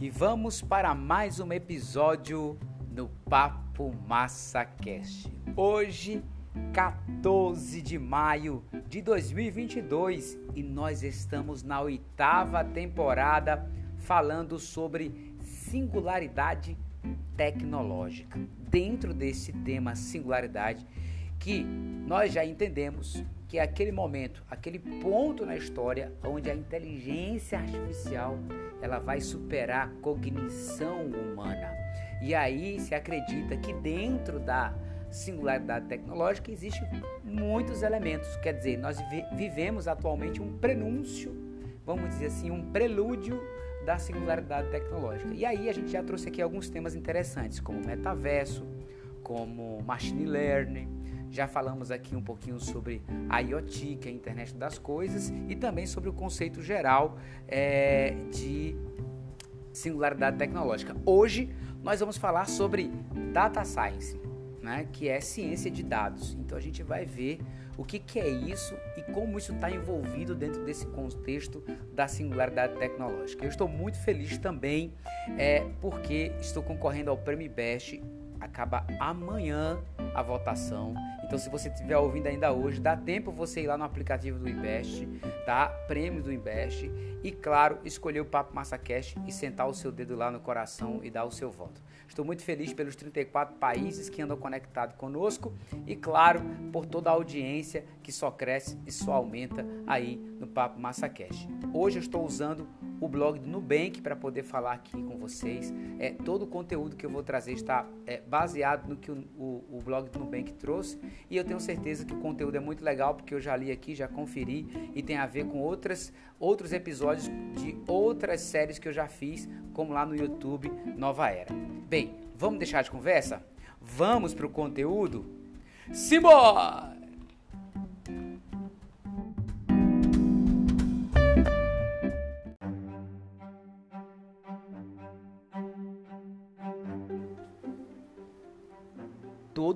e vamos para mais um episódio no Papo Massa Cast. Hoje, 14 de maio de 2022 e nós estamos na oitava temporada falando sobre singularidade tecnológica. Dentro desse tema singularidade, que nós já entendemos que é aquele momento, aquele ponto na história onde a inteligência artificial ela vai superar a cognição humana. E aí se acredita que dentro da singularidade tecnológica existem muitos elementos. Quer dizer, nós vivemos atualmente um prenúncio, vamos dizer assim, um prelúdio da singularidade tecnológica. E aí a gente já trouxe aqui alguns temas interessantes, como metaverso, como machine learning, já falamos aqui um pouquinho sobre a IoT, que é a internet das coisas, e também sobre o conceito geral é, de singularidade tecnológica. Hoje nós vamos falar sobre data science, né, que é ciência de dados. Então a gente vai ver o que, que é isso e como isso está envolvido dentro desse contexto da singularidade tecnológica. Eu estou muito feliz também é, porque estou concorrendo ao Prêmio Best. Acaba amanhã a votação então, se você estiver ouvindo ainda hoje, dá tempo você ir lá no aplicativo do Invest, tá? Prêmio do Invest e, claro, escolher o Papo MassaCast e sentar o seu dedo lá no coração e dar o seu voto. Estou muito feliz pelos 34 países que andam conectados conosco e, claro, por toda a audiência que só cresce e só aumenta aí no Papo MassaCast. Hoje eu estou usando o blog do Nubank para poder falar aqui com vocês. É, todo o conteúdo que eu vou trazer está é, baseado no que o, o, o blog do Nubank trouxe e eu tenho certeza que o conteúdo é muito legal porque eu já li aqui, já conferi e tem a ver com outras, outros episódios de outras séries que eu já fiz, como lá no YouTube Nova Era. Bem, vamos deixar de conversa? Vamos para o conteúdo? Simbora!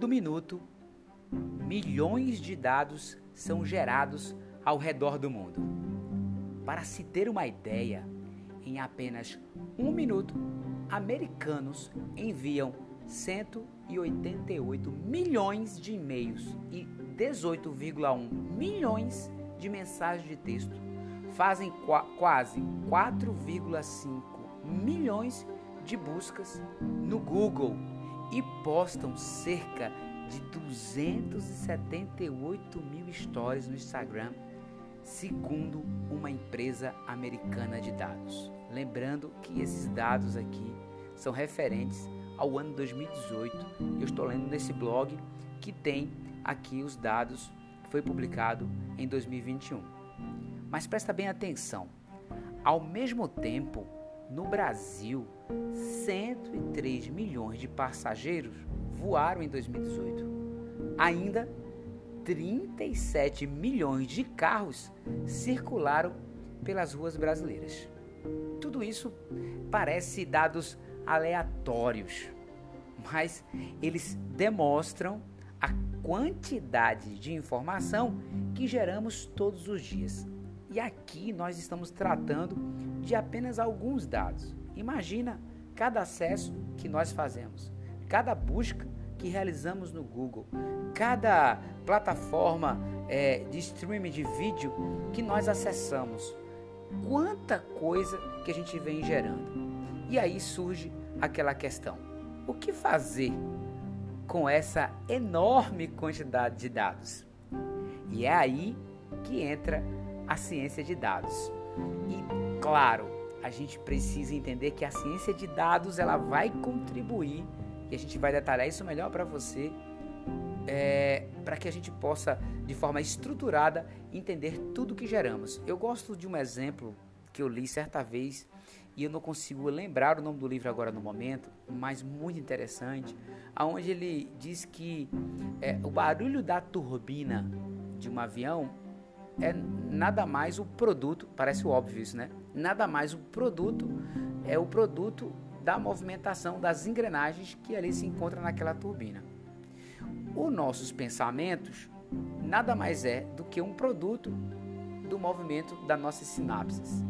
Todo minuto, milhões de dados são gerados ao redor do mundo. Para se ter uma ideia, em apenas um minuto, americanos enviam 188 milhões de e-mails e 18,1 milhões de mensagens de texto. Fazem qu quase 4,5 milhões de buscas no Google e postam cerca de 278 mil stories no Instagram, segundo uma empresa americana de dados. Lembrando que esses dados aqui são referentes ao ano 2018. Eu estou lendo nesse blog que tem aqui os dados, foi publicado em 2021. Mas presta bem atenção. Ao mesmo tempo, no Brasil, 103 milhões de passageiros voaram em 2018. Ainda 37 milhões de carros circularam pelas ruas brasileiras. Tudo isso parece dados aleatórios, mas eles demonstram a quantidade de informação que geramos todos os dias. E aqui nós estamos tratando de apenas alguns dados. Imagina cada acesso que nós fazemos, cada busca que realizamos no Google, cada plataforma é, de streaming de vídeo que nós acessamos. Quanta coisa que a gente vem gerando. E aí surge aquela questão: o que fazer com essa enorme quantidade de dados? E é aí que entra a ciência de dados. E claro, a gente precisa entender que a ciência de dados ela vai contribuir e a gente vai detalhar isso melhor para você, é, para que a gente possa de forma estruturada entender tudo que geramos. Eu gosto de um exemplo que eu li certa vez e eu não consigo lembrar o nome do livro agora no momento, mas muito interessante, aonde ele diz que é, o barulho da turbina de um avião é nada mais o produto, parece óbvio isso, né? Nada mais o produto é o produto da movimentação das engrenagens que ali se encontra naquela turbina. Os nossos pensamentos nada mais é do que um produto do movimento das nossas sinapses.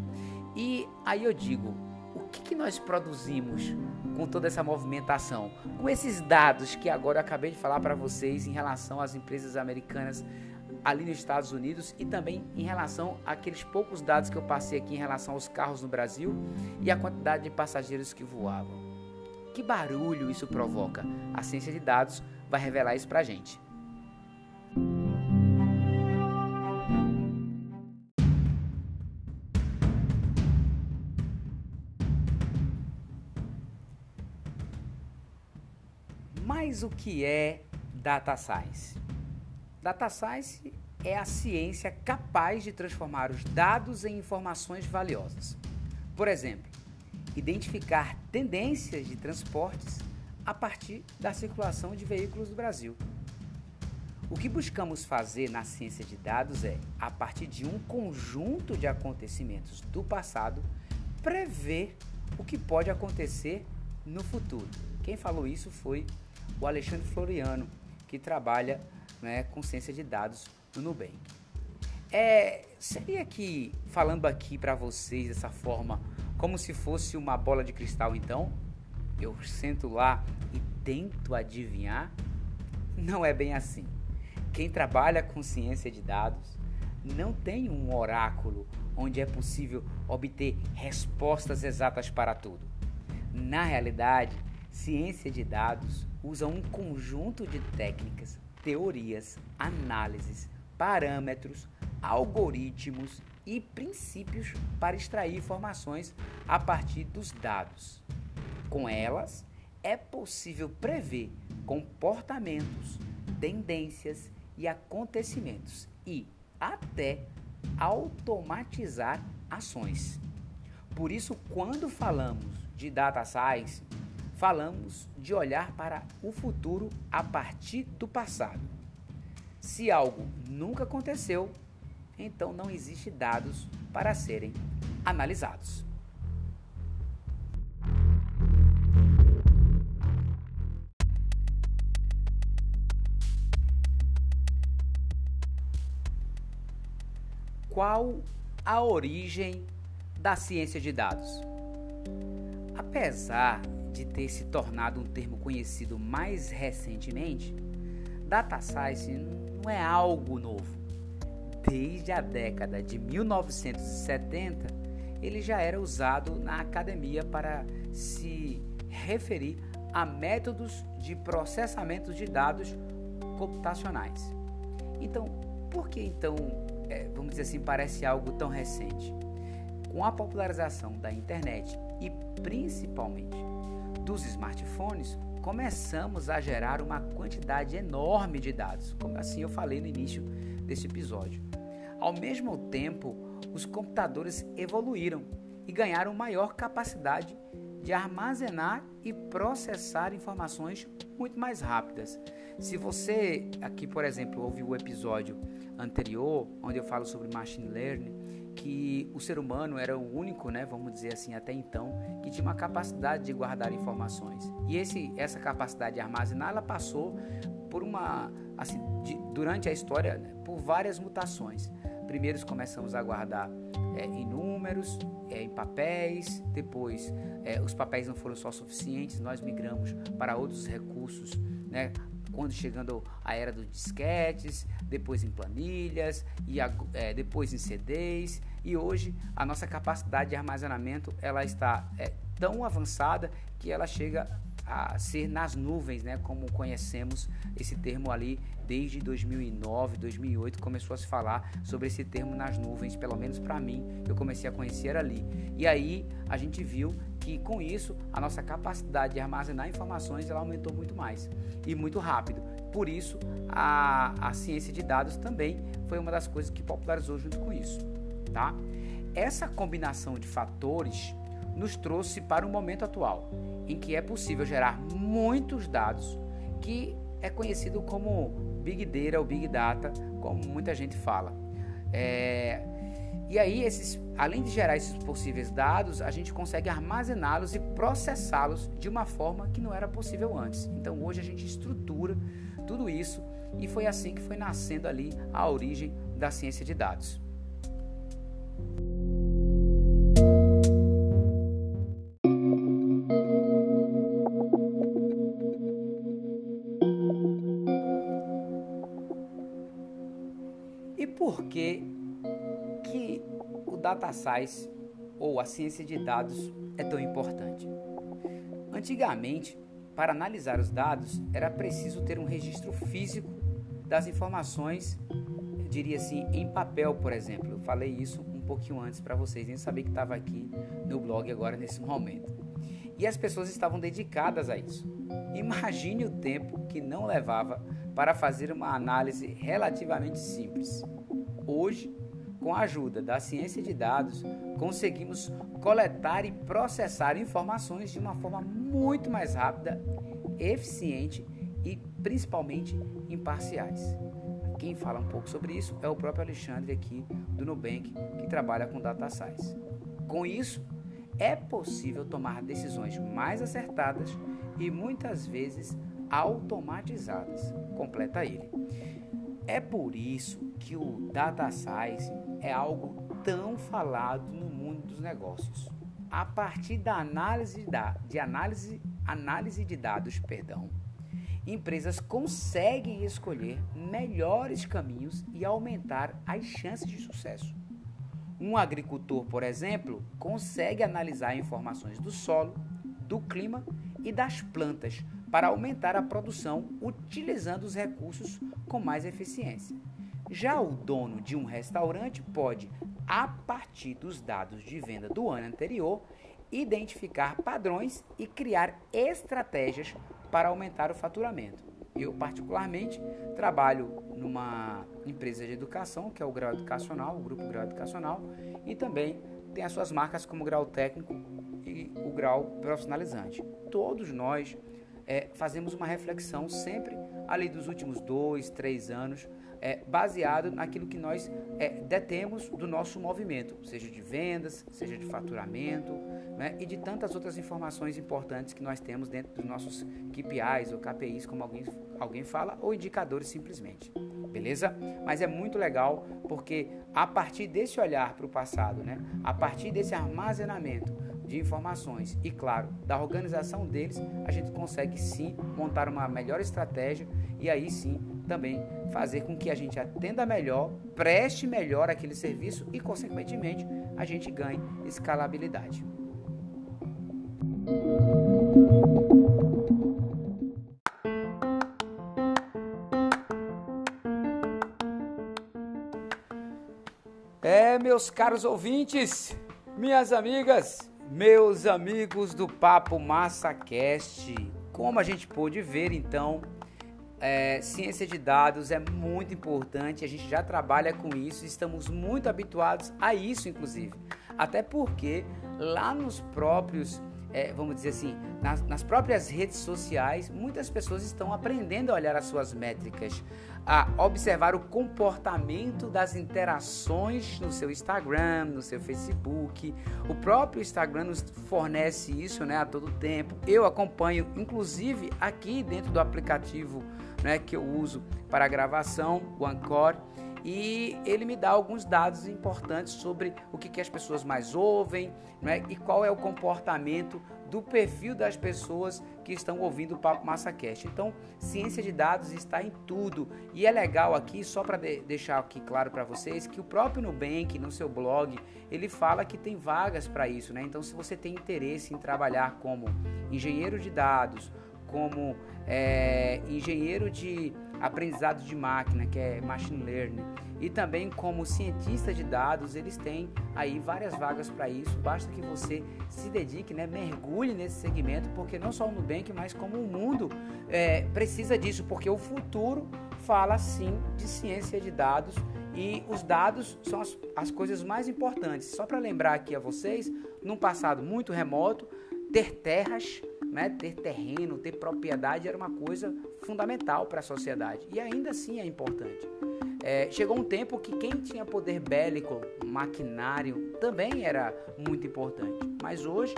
E aí eu digo, o que, que nós produzimos com toda essa movimentação? Com esses dados que agora eu acabei de falar para vocês em relação às empresas americanas ali nos Estados Unidos e também em relação àqueles poucos dados que eu passei aqui em relação aos carros no Brasil e a quantidade de passageiros que voavam. Que barulho isso provoca? A ciência de dados vai revelar isso para a gente. Mas o que é data science? Data science é a ciência capaz de transformar os dados em informações valiosas. Por exemplo, identificar tendências de transportes a partir da circulação de veículos do Brasil. O que buscamos fazer na ciência de dados é, a partir de um conjunto de acontecimentos do passado, prever o que pode acontecer no futuro. Quem falou isso foi o Alexandre Floriano, que trabalha né, com ciência de dados no Nubank. É, seria que, falando aqui para vocês dessa forma, como se fosse uma bola de cristal, então, eu sento lá e tento adivinhar? Não é bem assim. Quem trabalha com ciência de dados não tem um oráculo onde é possível obter respostas exatas para tudo. Na realidade, ciência de dados usa um conjunto de técnicas, teorias, análises, parâmetros, algoritmos e princípios para extrair informações a partir dos dados. Com elas, é possível prever comportamentos, tendências e acontecimentos e até automatizar ações. Por isso, quando falamos de data science, falamos de olhar para o futuro a partir do passado. Se algo nunca aconteceu, então não existe dados para serem analisados. Qual a origem da ciência de dados? Apesar de ter se tornado um termo conhecido mais recentemente, data science não é algo novo. Desde a década de 1970, ele já era usado na academia para se referir a métodos de processamento de dados computacionais. Então, por que então, é, vamos dizer assim, parece algo tão recente? Com a popularização da internet e principalmente dos smartphones, começamos a gerar uma quantidade enorme de dados, como assim eu falei no início desse episódio. Ao mesmo tempo, os computadores evoluíram e ganharam maior capacidade de armazenar e processar informações muito mais rápidas. Se você aqui, por exemplo, ouviu o episódio anterior, onde eu falo sobre machine learning, que o ser humano era o único, né, vamos dizer assim, até então, que tinha uma capacidade de guardar informações. E esse, essa capacidade de armazenar, ela passou por uma, assim, de, durante a história, né, por várias mutações. Primeiro começamos a guardar é, em números, é, em papéis, depois é, os papéis não foram só suficientes, nós migramos para outros recursos, né, quando chegando a era dos disquetes, depois em planilhas e é, depois em CDs e hoje a nossa capacidade de armazenamento ela está é, tão avançada que ela chega a ser nas nuvens, né, como conhecemos esse termo ali desde 2009, 2008 começou a se falar sobre esse termo nas nuvens, pelo menos para mim, eu comecei a conhecer ali. E aí a gente viu que com isso a nossa capacidade de armazenar informações ela aumentou muito mais e muito rápido. Por isso a, a ciência de dados também foi uma das coisas que popularizou junto com isso, tá? Essa combinação de fatores nos trouxe para o momento atual, em que é possível gerar muitos dados, que é conhecido como Big Data ou Big Data, como muita gente fala. É, e aí, esses, além de gerar esses possíveis dados, a gente consegue armazená-los e processá-los de uma forma que não era possível antes. Então, hoje a gente estrutura tudo isso e foi assim que foi nascendo ali a origem da ciência de dados. Que o data science ou a ciência de dados é tão importante? Antigamente, para analisar os dados, era preciso ter um registro físico das informações, diria assim, em papel, por exemplo. Eu falei isso um pouquinho antes para vocês, nem sabia que estava aqui no blog agora nesse momento. E as pessoas estavam dedicadas a isso. Imagine o tempo que não levava para fazer uma análise relativamente simples. Hoje, com a ajuda da ciência de dados, conseguimos coletar e processar informações de uma forma muito mais rápida, eficiente e principalmente imparciais. Quem fala um pouco sobre isso é o próprio Alexandre aqui do Nubank, que trabalha com data science. Com isso, é possível tomar decisões mais acertadas e muitas vezes automatizadas. Completa ele. É por isso que o data science é algo tão falado no mundo dos negócios. A partir da análise de análise, análise de dados, perdão, empresas conseguem escolher melhores caminhos e aumentar as chances de sucesso. Um agricultor, por exemplo, consegue analisar informações do solo, do clima e das plantas para aumentar a produção utilizando os recursos com mais eficiência. Já o dono de um restaurante pode, a partir dos dados de venda do ano anterior, identificar padrões e criar estratégias para aumentar o faturamento. Eu, particularmente, trabalho numa empresa de educação, que é o Grau Educacional, o Grupo Grau Educacional, e também tem as suas marcas como Grau Técnico e o Grau Profissionalizante. Todos nós é, fazemos uma reflexão sempre ali dos últimos dois, três anos é, baseado naquilo que nós é, detemos do nosso movimento, seja de vendas, seja de faturamento né, e de tantas outras informações importantes que nós temos dentro dos nossos KPIs ou KPIs, como alguém, alguém fala, ou indicadores simplesmente. Beleza? Mas é muito legal porque a partir desse olhar para o passado, né, a partir desse armazenamento de informações e, claro, da organização deles, a gente consegue sim montar uma melhor estratégia e aí sim também fazer com que a gente atenda melhor, preste melhor aquele serviço e, consequentemente, a gente ganhe escalabilidade. É, meus caros ouvintes, minhas amigas, meus amigos do Papo Massa Cast, como a gente pôde ver, então, é, ciência de dados é muito importante, a gente já trabalha com isso, estamos muito habituados a isso, inclusive. Até porque lá nos próprios, é, vamos dizer assim, nas, nas próprias redes sociais, muitas pessoas estão aprendendo a olhar as suas métricas, a observar o comportamento das interações no seu Instagram, no seu Facebook. O próprio Instagram nos fornece isso né, a todo tempo. Eu acompanho, inclusive aqui dentro do aplicativo né, que eu uso para gravação, o Anchor, e ele me dá alguns dados importantes sobre o que, que as pessoas mais ouvem né, e qual é o comportamento do perfil das pessoas que estão ouvindo o Papo MassaCast. Então, ciência de dados está em tudo e é legal aqui, só para de deixar aqui claro para vocês, que o próprio Nubank, no seu blog, ele fala que tem vagas para isso. Né? Então, se você tem interesse em trabalhar como engenheiro de dados, como é, engenheiro de aprendizado de máquina, que é machine learning, e também como cientista de dados, eles têm aí várias vagas para isso. Basta que você se dedique, né, mergulhe nesse segmento, porque não só o Nubank, mas como o mundo é, precisa disso, porque o futuro fala sim de ciência de dados e os dados são as, as coisas mais importantes. Só para lembrar aqui a vocês, num passado muito remoto, ter terras né, ter terreno, ter propriedade era uma coisa fundamental para a sociedade e ainda assim é importante. É, chegou um tempo que quem tinha poder bélico, maquinário, também era muito importante. Mas hoje,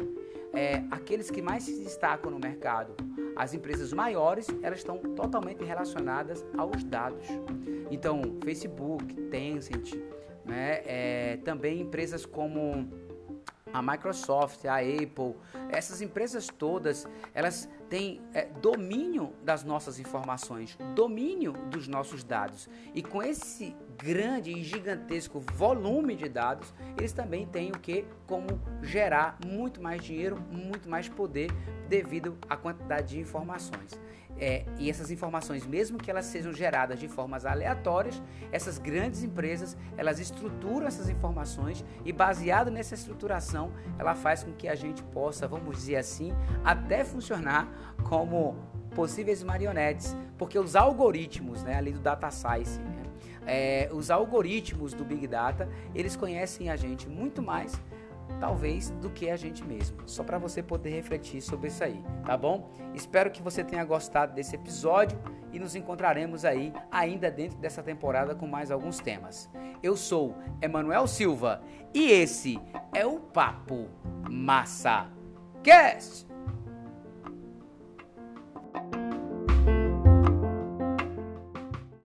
é, aqueles que mais se destacam no mercado, as empresas maiores, elas estão totalmente relacionadas aos dados. Então, Facebook, Tencent, né, é, também empresas como a Microsoft, a Apple, essas empresas todas, elas têm é, domínio das nossas informações, domínio dos nossos dados. E com esse grande e gigantesco volume de dados, eles também têm o que? Como gerar muito mais dinheiro, muito mais poder devido à quantidade de informações. É, e essas informações, mesmo que elas sejam geradas de formas aleatórias, essas grandes empresas elas estruturam essas informações e baseado nessa estruturação, ela faz com que a gente possa, vamos dizer assim, até funcionar como possíveis marionetes, porque os algoritmos, né, ali do data science, né, é, os algoritmos do big data, eles conhecem a gente muito mais talvez do que a gente mesmo. Só para você poder refletir sobre isso aí, tá bom? Espero que você tenha gostado desse episódio e nos encontraremos aí ainda dentro dessa temporada com mais alguns temas. Eu sou Emanuel Silva e esse é o Papo Massa Cast.